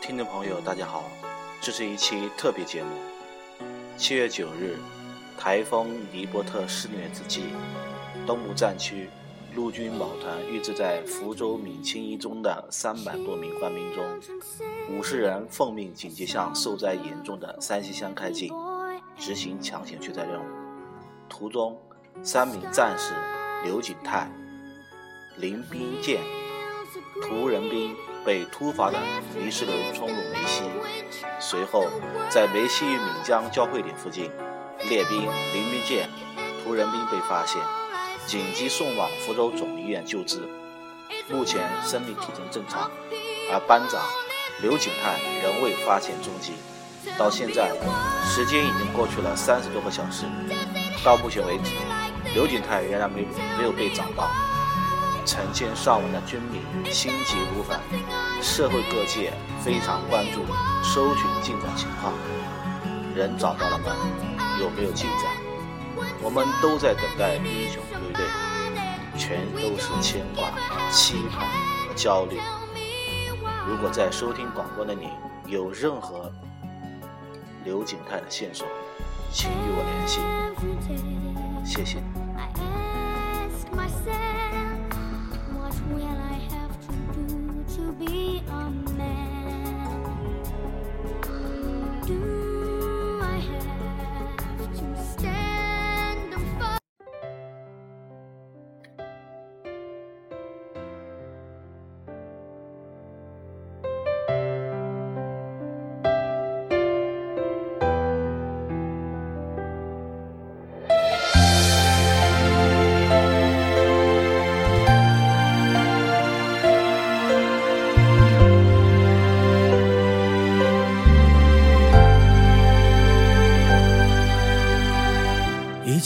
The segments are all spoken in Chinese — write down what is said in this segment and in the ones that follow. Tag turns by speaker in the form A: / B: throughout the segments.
A: 听众朋友，大家好，这是一期特别节目。七月九日，台风尼伯特肆虐之际，东部战区陆军某团预置在福州闽清一中的三百多名官兵中，五十人奉命紧急向受灾严重的山西乡开进，执行抢险救灾任务。途中，三名战士刘景泰、林斌健、涂仁斌。被突发的泥石流冲入梅溪，随后在梅溪与闽江交汇点附近，列兵林斌健、涂仁斌被发现，紧急送往福州总医院救治，目前生命体征正常，而班长刘景泰仍未发现踪迹。到现在，时间已经过去了三十多个小时，到目前为止，刘景泰仍然没没有被找到。成千上万的军民心急如焚，社会各界非常关注搜寻进展情况。人找到了吗？有没有进展？我们都在等待英雄归队，全都是牵挂、期盼和焦虑。如果在收听广播的你有任何刘景泰的线索，请与我联系。谢谢。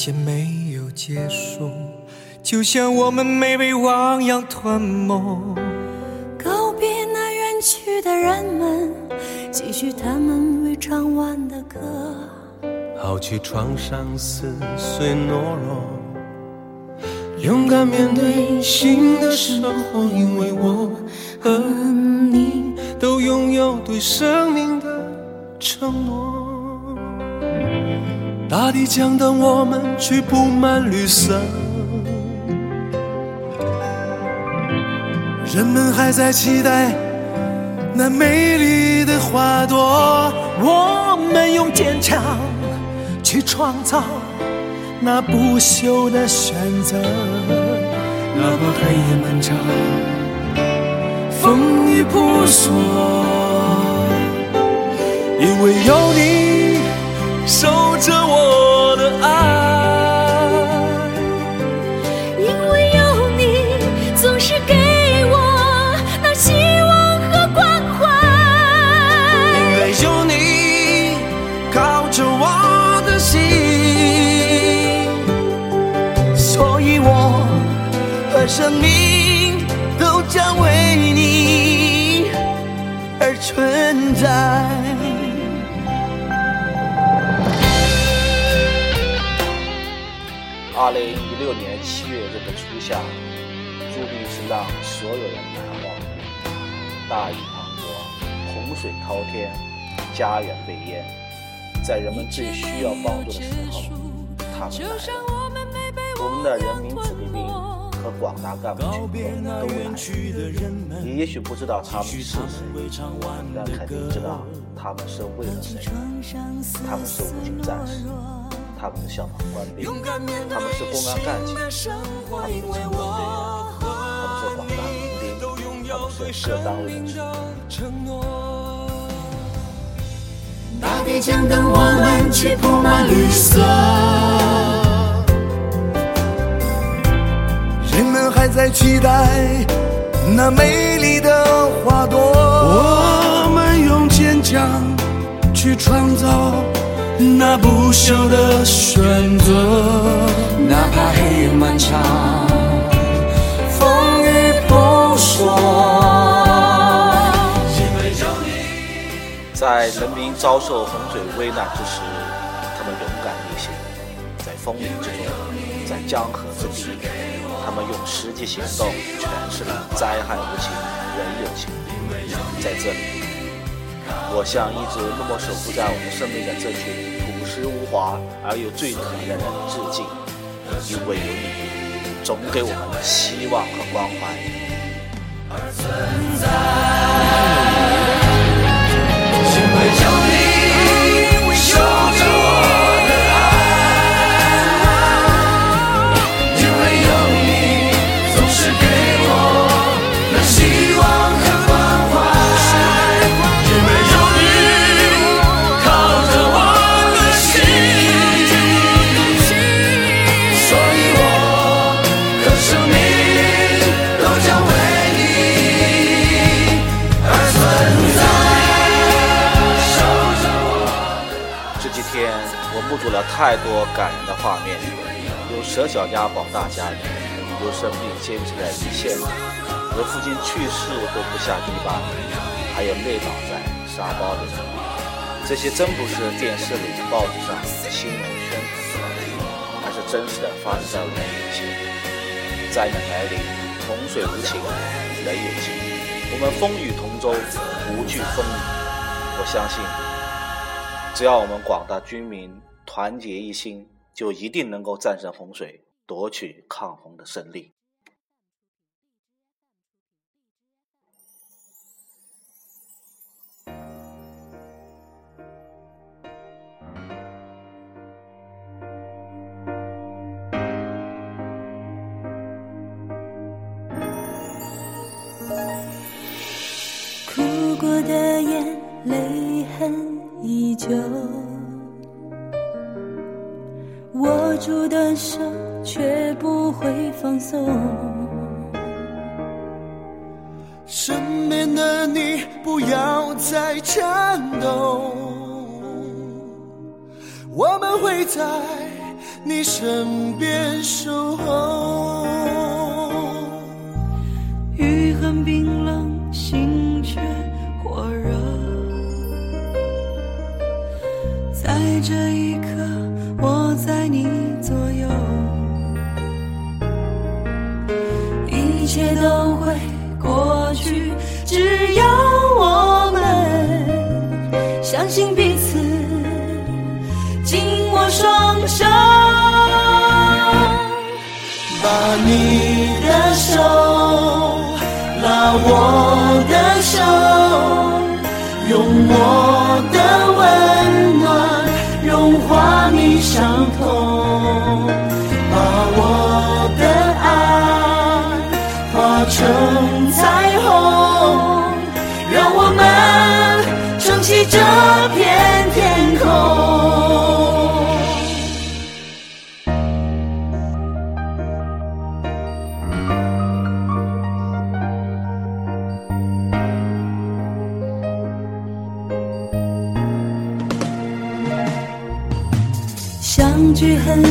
B: 一切没有结束，就像我们没被汪洋吞没。
C: 告别那远去的人们，继续他们未唱完的歌。
B: 抛弃创伤，撕碎懦弱，勇敢面对新的生活。因为我和你都拥有对生命的承诺。大地将等我们去铺满绿色，人们还在期待那美丽的花朵。我们用坚强去创造那不朽的选择，哪怕黑夜漫长，风雨扑朔，因为有在。
A: 二零一六年七月这个初夏，注定是让所有人难忘的。大雨滂沱，洪水滔天，家园被淹，在人们最需要帮助的时候，他们来了。我们的人民子弟兵。和广大干部群众都来，你也许不知道他们是谁，但肯定知道他们是为了谁。他们是武警战士，他们是消防官兵，他们是公安干警，他们是城管队员，他们是广大民兵，他们是各单位的承诺。大地将等我们去铺满绿色。
B: 还在期待那美丽的花朵，我们用坚强去创造那不朽的选择，哪怕黑夜漫长，风雨扑朔，因为有你
A: 遭受洪水危难之时，他们勇敢逆行，在风雨之中，在江河之地，他们用实际行动诠释了灾害无情，人有情。在这里，我向一直默默守护在我们生命的这群朴实无华而又最可怜的人致敬，因为有你，总给我们希望和关怀。太多感人的画面，有舍小家保大家的，有生命坚持在一线的，有父亲去世都不下堤坝的，还有累倒在沙包里的。这些真不是电视里、报纸上新闻宣传的，而是真实的发生在我们眼前。灾难来临，洪水无情，人有情，我们风雨同舟，无惧风雨。我相信，只要我们广大军民。团结一心，就一定能够战胜洪水，夺取抗洪的胜利。
C: 握住的手却不会放松，
B: 身边的你不要再颤抖，我们会在你身边守候。
C: 雨很冰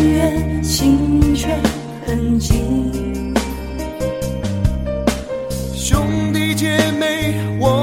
C: 远，心却很近。
B: 兄弟姐妹，我